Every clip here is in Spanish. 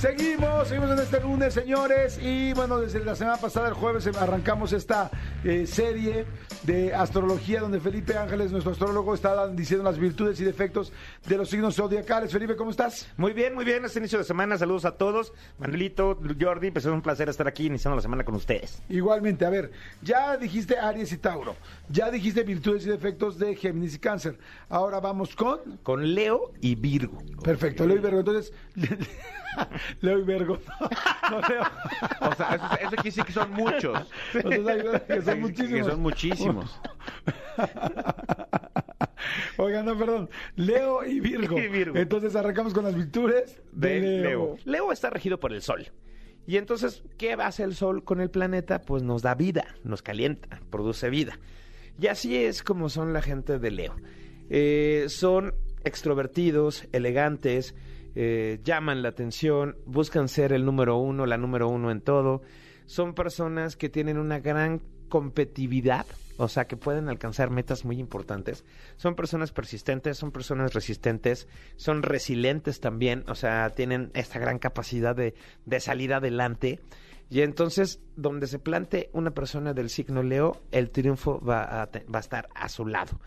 Seguimos, seguimos en este lunes, señores. Y bueno, desde la semana pasada, el jueves, arrancamos esta eh, serie de astrología donde Felipe Ángeles, nuestro astrólogo, está diciendo las virtudes y defectos de los signos zodiacales. Felipe, ¿cómo estás? Muy bien, muy bien. Este inicio de semana, saludos a todos. Manuelito, Jordi, pues es un placer estar aquí iniciando la semana con ustedes. Igualmente, a ver, ya dijiste Aries y Tauro, ya dijiste virtudes y defectos de Géminis y Cáncer. Ahora vamos con... Con Leo y Virgo. Perfecto, Leo y Virgo. Entonces... Leo y Virgo. No, Leo. O sea, eso, eso quiere decir que son muchos. Entonces, que son muchísimos. Que son muchísimos. Oigan, no, perdón. Leo y Virgo. Y Virgo. Entonces arrancamos con las virtudes de, de Leo. Leo está regido por el Sol. Y entonces, ¿qué hace el Sol con el planeta? Pues nos da vida, nos calienta, produce vida. Y así es como son la gente de Leo. Eh, son extrovertidos, elegantes, eh, llaman la atención, buscan ser el número uno, la número uno en todo. Son personas que tienen una gran competitividad, o sea, que pueden alcanzar metas muy importantes. Son personas persistentes, son personas resistentes, son resilientes también, o sea, tienen esta gran capacidad de, de salir adelante. Y entonces, donde se plante una persona del signo Leo, el triunfo va a, va a estar a su lado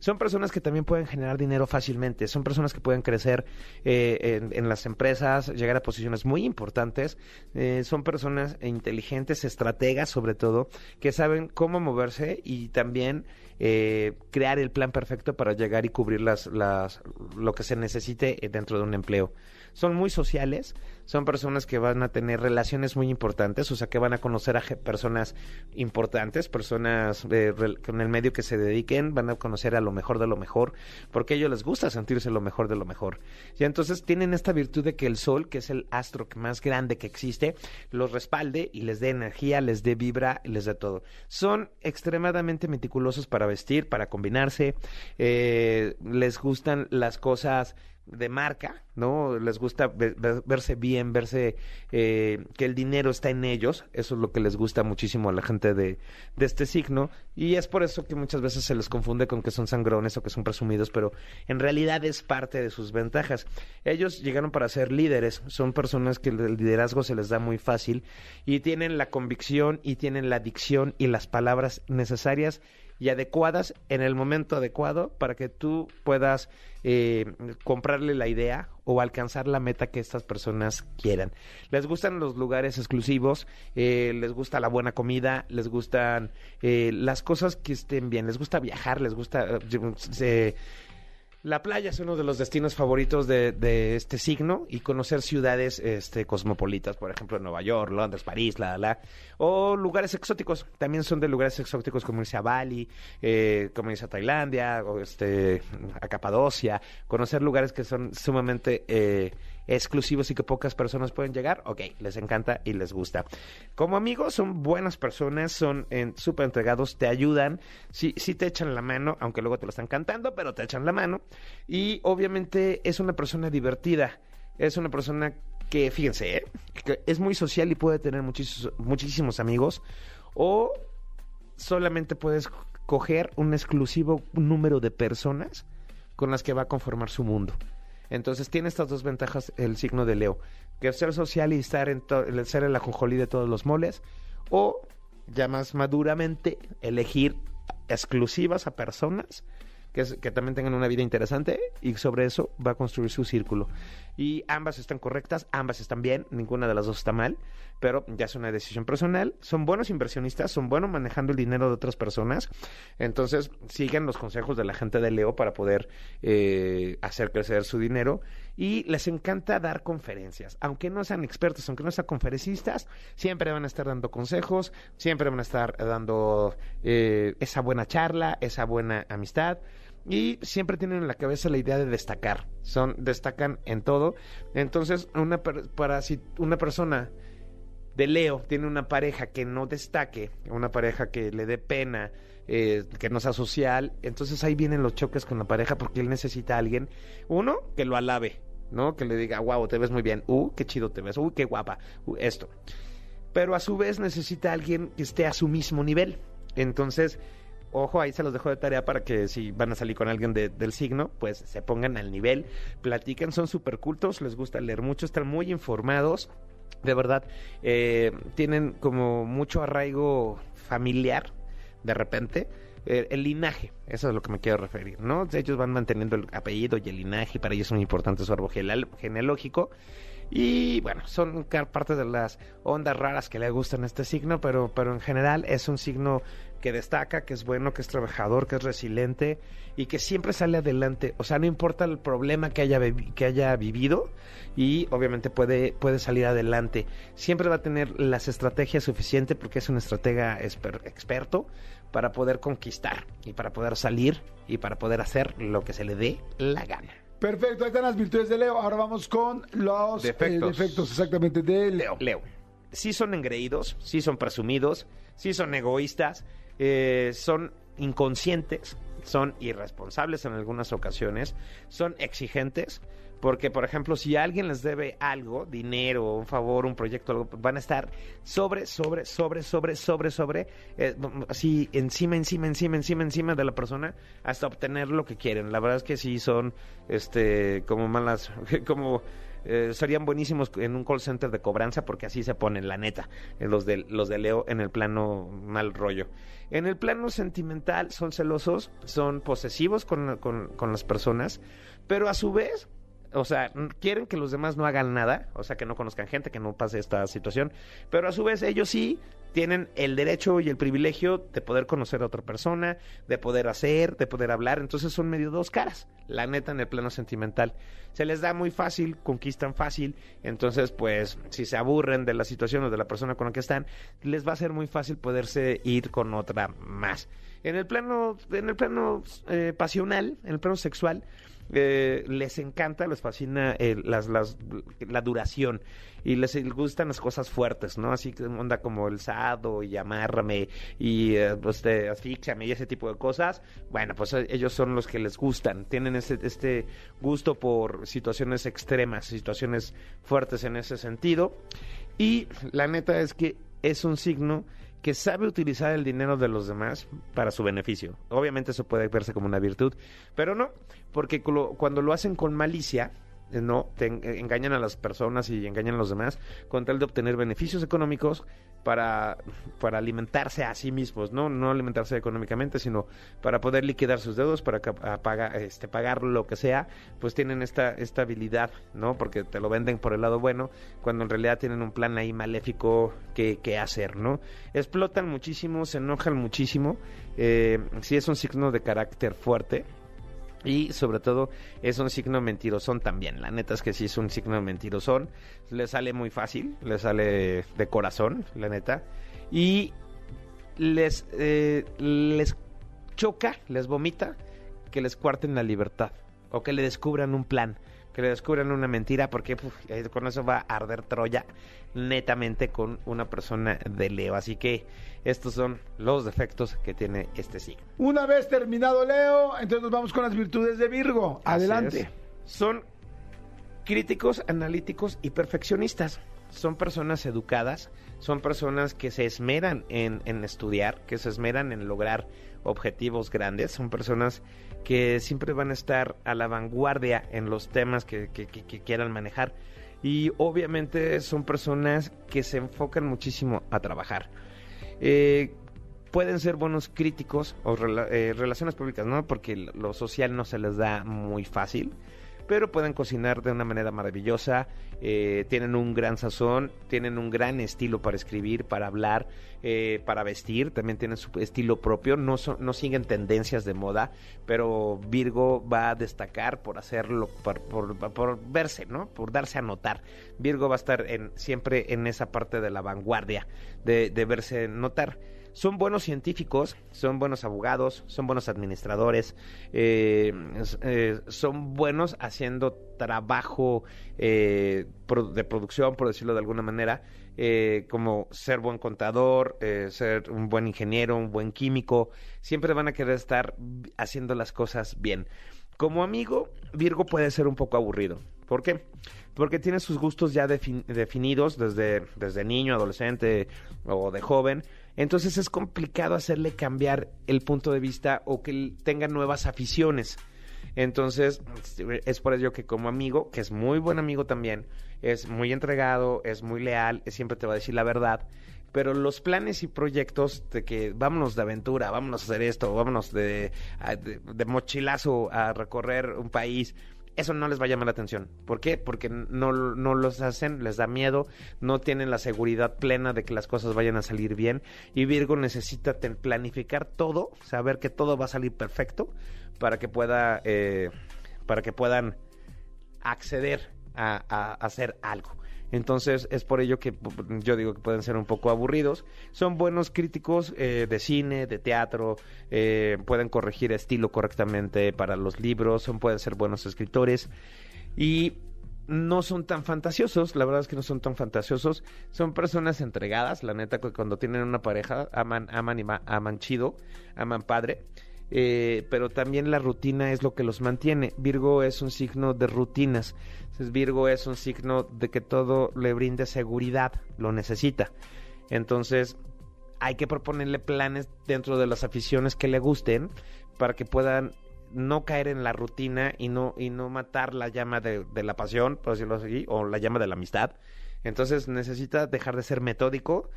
son personas que también pueden generar dinero fácilmente, son personas que pueden crecer eh, en, las empresas, llegar a posiciones muy importantes, eh, son personas inteligentes, estrategas sobre todo, que saben cómo moverse y también eh, crear el plan perfecto para llegar y cubrir las, las, lo que se necesite dentro de un empleo. Son muy sociales, son personas que van a tener relaciones muy importantes, o sea, que van a conocer a personas importantes, personas eh, con el medio que se dediquen, van a conocer a lo mejor de lo mejor, porque a ellos les gusta sentirse lo mejor de lo mejor. Y entonces tienen esta virtud de que el sol, que es el astro más grande que existe, los respalde y les dé energía, les dé vibra, les dé todo. Son extremadamente meticulosos para vestir, para combinarse, eh, les gustan las cosas de marca, ¿no? Les gusta ver, verse bien, verse eh, que el dinero está en ellos, eso es lo que les gusta muchísimo a la gente de, de, este signo, y es por eso que muchas veces se les confunde con que son sangrones o que son presumidos, pero en realidad es parte de sus ventajas. Ellos llegaron para ser líderes, son personas que el liderazgo se les da muy fácil y tienen la convicción y tienen la dicción y las palabras necesarias y adecuadas en el momento adecuado para que tú puedas eh, comprarle la idea o alcanzar la meta que estas personas quieran. Les gustan los lugares exclusivos, eh, les gusta la buena comida, les gustan eh, las cosas que estén bien, les gusta viajar, les gusta... Eh, la playa es uno de los destinos favoritos de, de, este signo y conocer ciudades este, cosmopolitas, por ejemplo, Nueva York, Londres, París, la, la, o lugares exóticos. También son de lugares exóticos como irse a Bali, eh, como irse a Tailandia, o este, a Capadocia, conocer lugares que son sumamente eh, exclusivos y que pocas personas pueden llegar. Ok, les encanta y les gusta. Como amigos, son buenas personas, son súper entregados, te ayudan, sí, sí te echan la mano, aunque luego te lo están cantando, pero te echan la mano. Y obviamente es una persona divertida, es una persona que, fíjense, ¿eh? que es muy social y puede tener muchísimos, muchísimos amigos, o solamente puedes coger un exclusivo número de personas con las que va a conformar su mundo. Entonces tiene estas dos ventajas el signo de Leo, que ser social y estar en ser el ajonjolí de todos los moles, o ya más maduramente elegir exclusivas a personas que, es, que, también tengan una vida interesante y sobre eso va a construir su círculo. Y ambas están correctas, ambas están bien, ninguna de las dos está mal, pero ya es una decisión personal. Son buenos inversionistas, son buenos manejando el dinero de otras personas, entonces sigan los consejos de la gente de Leo para poder eh, hacer crecer su dinero y les encanta dar conferencias. Aunque no sean expertos, aunque no sean conferencistas, siempre van a estar dando consejos, siempre van a estar dando eh, esa buena charla, esa buena amistad y siempre tienen en la cabeza la idea de destacar. Son destacan en todo. Entonces, una para si una persona de Leo tiene una pareja que no destaque, una pareja que le dé pena, eh, que no sea social, entonces ahí vienen los choques con la pareja porque él necesita a alguien, uno, que lo alabe, ¿no? Que le diga, wow, te ves muy bien, uh, qué chido te ves, uh, qué guapa, uh, esto. Pero a su vez necesita a alguien que esté a su mismo nivel. Entonces, ojo, ahí se los dejo de tarea para que si van a salir con alguien de- del signo, pues se pongan al nivel, platiquen, son súper cultos, les gusta leer mucho, están muy informados, de verdad, eh, tienen como mucho arraigo familiar de repente. eh, el linaje, eso es a lo que me quiero referir, ¿no? Ellos van manteniendo el apellido y el linaje, para ellos es muy importante su árbol geneal- genealógico. Y bueno, son parte de las ondas raras que le gustan a este signo, pero, pero en general es un signo que destaca, que es bueno, que es trabajador, que es resiliente y que siempre sale adelante. O sea, no importa el problema que haya, que haya vivido y obviamente puede, puede salir adelante. Siempre va a tener las estrategias suficientes porque es un estratega experto para poder conquistar y para poder salir y para poder hacer lo que se le dé la gana. Perfecto, ahí están las virtudes de Leo. Ahora vamos con los eh, Defectos. defectos exactamente de Leo. Leo. Sí son engreídos, sí son presumidos, sí son egoístas, eh, son inconscientes, son irresponsables en algunas ocasiones, son exigentes, porque por ejemplo si alguien les debe algo, dinero, un favor, un proyecto, algo, van a estar sobre, sobre, sobre, sobre, sobre, sobre, eh, así encima, encima, encima, encima, encima de la persona hasta obtener lo que quieren. La verdad es que sí son, este, como malas, como eh, serían buenísimos en un call center de cobranza porque así se ponen, la neta, los de, los de Leo en el plano mal rollo. En el plano sentimental son celosos, son posesivos con, con, con las personas, pero a su vez, o sea, quieren que los demás no hagan nada, o sea, que no conozcan gente, que no pase esta situación, pero a su vez ellos sí tienen el derecho y el privilegio de poder conocer a otra persona, de poder hacer, de poder hablar, entonces son medio dos caras, la neta en el plano sentimental. Se les da muy fácil, conquistan fácil, entonces pues si se aburren de la situación o de la persona con la que están, les va a ser muy fácil poderse ir con otra más. En el plano, en el plano eh, pasional, en el plano sexual, eh, les encanta, les fascina eh, las, las, la duración y les gustan las cosas fuertes, ¿no? Así que onda como el sado y amárrame y eh, pues, asfixiame y ese tipo de cosas. Bueno, pues eh, ellos son los que les gustan, tienen ese, este gusto por situaciones extremas, situaciones fuertes en ese sentido. Y la neta es que es un signo que sabe utilizar el dinero de los demás para su beneficio. Obviamente eso puede verse como una virtud, pero no, porque cuando lo hacen con malicia, eh, no, te en- engañan a las personas y engañan a los demás con tal de obtener beneficios económicos para, para alimentarse a sí mismos, ¿no? No alimentarse económicamente, sino para poder liquidar sus deudos, para ca- a pagar, este, pagar lo que sea, pues tienen esta, esta habilidad, ¿no? Porque te lo venden por el lado bueno, cuando en realidad tienen un plan ahí maléfico que, que hacer, ¿no? Explotan muchísimo, se enojan muchísimo, eh, sí es un signo de carácter fuerte, y sobre todo es un signo mentirosón también. La neta es que sí es un signo mentirosón. Le sale muy fácil, le sale de corazón, la neta. Y les, eh, les choca, les vomita que les cuarten la libertad. O que le descubran un plan, que le descubran una mentira, porque eh, con eso va a arder Troya netamente con una persona de Leo. Así que estos son los defectos que tiene este signo. Una vez terminado Leo, entonces nos vamos con las virtudes de Virgo. Adelante. Son críticos, analíticos y perfeccionistas. Son personas educadas, son personas que se esmeran en, en estudiar, que se esmeran en lograr objetivos grandes, son personas que siempre van a estar a la vanguardia en los temas que, quieran manejar y obviamente son personas que se enfocan muchísimo a trabajar. Eh, pueden ser buenos críticos o eh, relaciones públicas, ¿no? Porque lo social no se les da muy fácil, pero pueden cocinar de una manera maravillosa, eh, tienen un gran sazón, tienen un gran estilo para escribir, para hablar, eh, para vestir, también tienen su estilo propio, no, son- no siguen tendencias de moda, pero Virgo va a destacar por hacerlo, por, por- verse, ¿no? Por darse a notar. Virgo va a estar en, siempre en esa parte de la vanguardia, de, de verse notar son buenos científicos, son buenos abogados, son buenos administradores, eh, eh, son buenos haciendo trabajo eh, de producción, por decirlo de alguna manera, eh, como ser buen contador, ser un buen ingeniero, un buen químico, siempre van a querer estar haciendo las cosas bien. Como amigo, Virgo puede ser un poco aburrido. ¿Por qué? Porque tiene sus gustos ya defin- definidos desde, desde niño, adolescente o de joven. Entonces es complicado hacerle cambiar el punto de vista o que tenga nuevas aficiones. Entonces, es por ello que como amigo, que es muy buen amigo también, es muy entregado, es muy leal, siempre te va a decir la verdad, pero los planes y proyectos de que vámonos de aventura, vámonos a hacer esto, vámonos de, de mochilazo a recorrer un país, eso no les va a llamar la atención. ¿Por qué? Porque no, no los hacen, les da miedo, no tienen la seguridad plena de que las cosas vayan a salir bien. Y Virgo necesita planificar todo, saber que todo va a salir perfecto para que pueda, eh, para que puedan acceder a, a hacer algo. Entonces es por ello que yo digo que pueden ser un poco aburridos. Son buenos críticos eh, de cine, de teatro, eh, pueden corregir estilo correctamente para los libros, son, pueden ser buenos escritores y no son tan fantasiosos, la verdad es que no son tan fantasiosos, son personas entregadas, la neta que cuando tienen una pareja aman, aman y aman chido, aman padre. Eh, pero también la rutina es lo que los mantiene. Virgo es un signo de rutinas. Virgo es un signo de que todo le brinde seguridad, lo necesita. Entonces, hay que proponerle planes dentro de las aficiones que le gusten para que puedan no caer en la rutina y no, y no matar la llama de, de la pasión, por decirlo así, o la llama de la amistad. Entonces necesita dejar de ser metódico,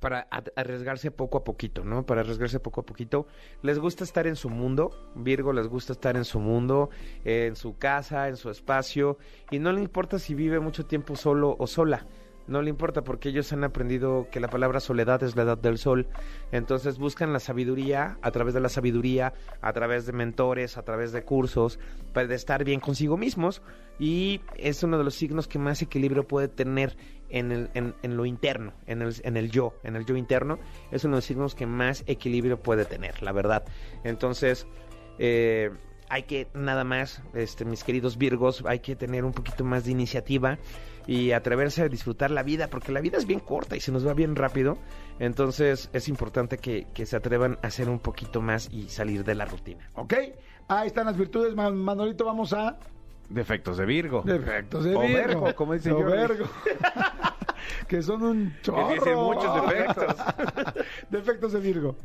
para arriesgarse poco a poquito, ¿no? Para arriesgarse poco a poquito. Les gusta estar en su mundo, Virgo les gusta estar en su mundo, en su casa, en su espacio, y no le importa si vive mucho tiempo solo o sola. No le importa porque ellos han aprendido que la palabra soledad es la edad del sol. Entonces buscan la sabiduría a través de la sabiduría, a través de mentores, a través de cursos, para estar bien consigo mismos. Y es uno de los signos que más equilibrio puede tener en, el, en, lo interno, en el, en el yo, en el yo interno, es uno de los signos que más equilibrio puede tener, la verdad. Entonces, eh, hay que nada más, este, mis queridos Virgos, hay que tener un poquito más de iniciativa y atreverse a disfrutar la vida, porque la vida es bien corta y se nos va bien rápido. Entonces es importante que, que se atrevan a hacer un poquito más y salir de la rutina. Ok, ahí están las virtudes, Manolito, vamos a Defectos de Virgo. Defectos de Virgo. Vergo, como dice Vergo. que son un chorro. muchos defectos. defectos de Virgo.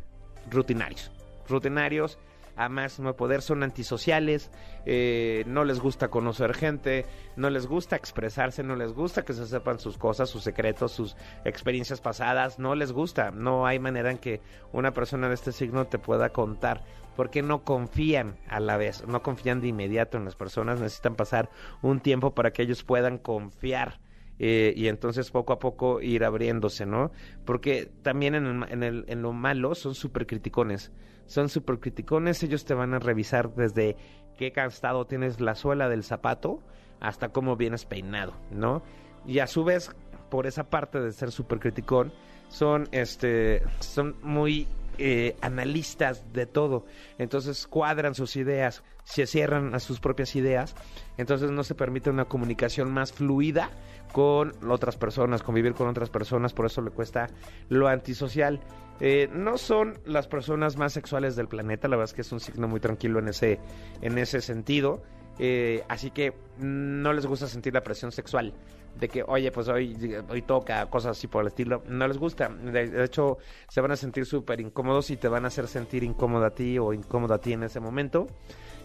Rutinarios. Rutinarios a más no poder, son antisociales, eh, no les gusta conocer gente, no les gusta expresarse, no les gusta que se sepan sus cosas, sus secretos, sus experiencias pasadas, no les gusta, no hay manera en que una persona de este signo te pueda contar porque no confían a la vez, no confían de inmediato en las personas, necesitan pasar un tiempo para que ellos puedan confiar. Eh, y entonces poco a poco ir abriéndose, ¿no? Porque también en, en, el, en lo malo son súper criticones, son súper criticones, ellos te van a revisar desde qué estado tienes la suela del zapato hasta cómo vienes peinado, ¿no? Y a su vez, por esa parte de ser súper criticón, son, este, son muy eh, analistas de todo. Entonces cuadran sus ideas, se cierran a sus propias ideas. Entonces no se permite una comunicación más fluida con otras personas, convivir con otras personas. Por eso le cuesta lo antisocial. Eh, no son las personas más sexuales del planeta. La verdad es que es un signo muy tranquilo en ese, en ese sentido. Eh, así que no les gusta sentir la presión sexual de que, oye, pues hoy, hoy toca, cosas así por el estilo. No les gusta. De, hecho, se van a sentir súper incómodos y te van a hacer sentir incómodo a ti o incómodo a ti en ese momento.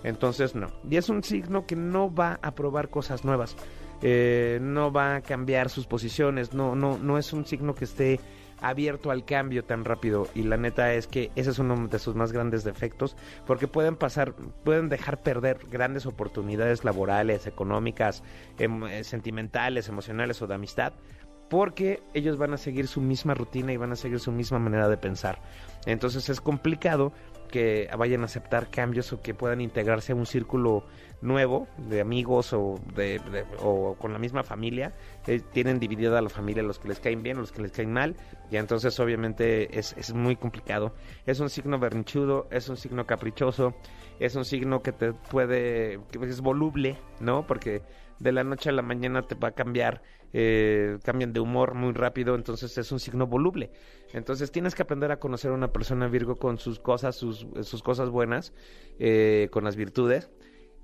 Entonces, no. Y es un signo que no va a probar cosas nuevas. Eh, no va a cambiar sus posiciones. No, no, no es un signo que esté abierto al cambio tan rápido y la neta es que ese es uno de sus más grandes defectos porque pueden pasar, pueden dejar perder grandes oportunidades laborales, económicas, em, eh, sentimentales, emocionales o de amistad porque ellos van a seguir su misma rutina y van a seguir su misma manera de pensar. Entonces es complicado que vayan a aceptar cambios o que puedan integrarse a un círculo nuevo de amigos o, de, o con la misma familia. Eh, tienen dividida la familia los que les caen bien, los que les caen mal. Y entonces obviamente es, es muy complicado. Es un signo berrinchudo, es un signo caprichoso, es un signo que te puede, que es voluble, ¿no? Porque de la noche a la mañana te va a cambiar, eh, cambian de humor muy rápido, entonces es un signo voluble. Entonces tienes que aprender a conocer a una persona Virgo con sus cosas, sus, sus cosas buenas, eh, con las virtudes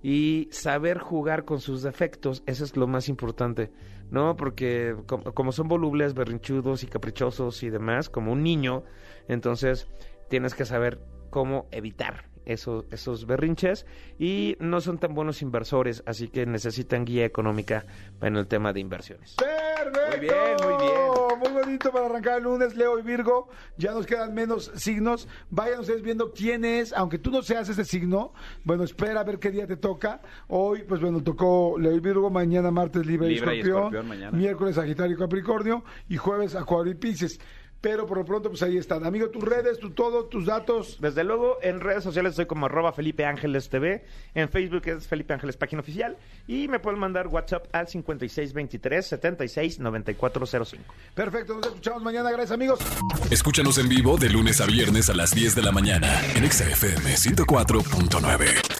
y saber jugar con sus defectos, eso es lo más importante, ¿no? Porque com- como son volubles, berrinchudos y caprichosos y demás, como un niño, entonces tienes que saber cómo evitar esos, esos berrinches y no son tan buenos inversores, así que necesitan guía económica en el tema de inversiones. Perfecto. Muy bien, muy bien. Muy bonito para arrancar el lunes, Leo y Virgo. Ya nos quedan menos signos. Vayan ustedes viendo quién es, aunque tú no seas ese signo. Bueno, espera a ver qué día te toca. Hoy, pues bueno, tocó Leo y Virgo. Mañana, martes, Libra, Libra y y Escorpión. Escorpión mañana. Miércoles, Sagitario y Capricornio. Y jueves, Acuario y Pisces. Pero por lo pronto, pues ahí están. Amigo, tus redes, tu todo, tus datos. Desde luego, en redes sociales soy como arroba Felipe Ángeles TV. En Facebook es Felipe Ángeles Página Oficial. Y me pueden mandar WhatsApp al 5623 76 9405. Perfecto, nos escuchamos mañana. Gracias, amigos. Escúchanos en vivo de lunes a viernes a las 10 de la mañana en Exa FM 104.9.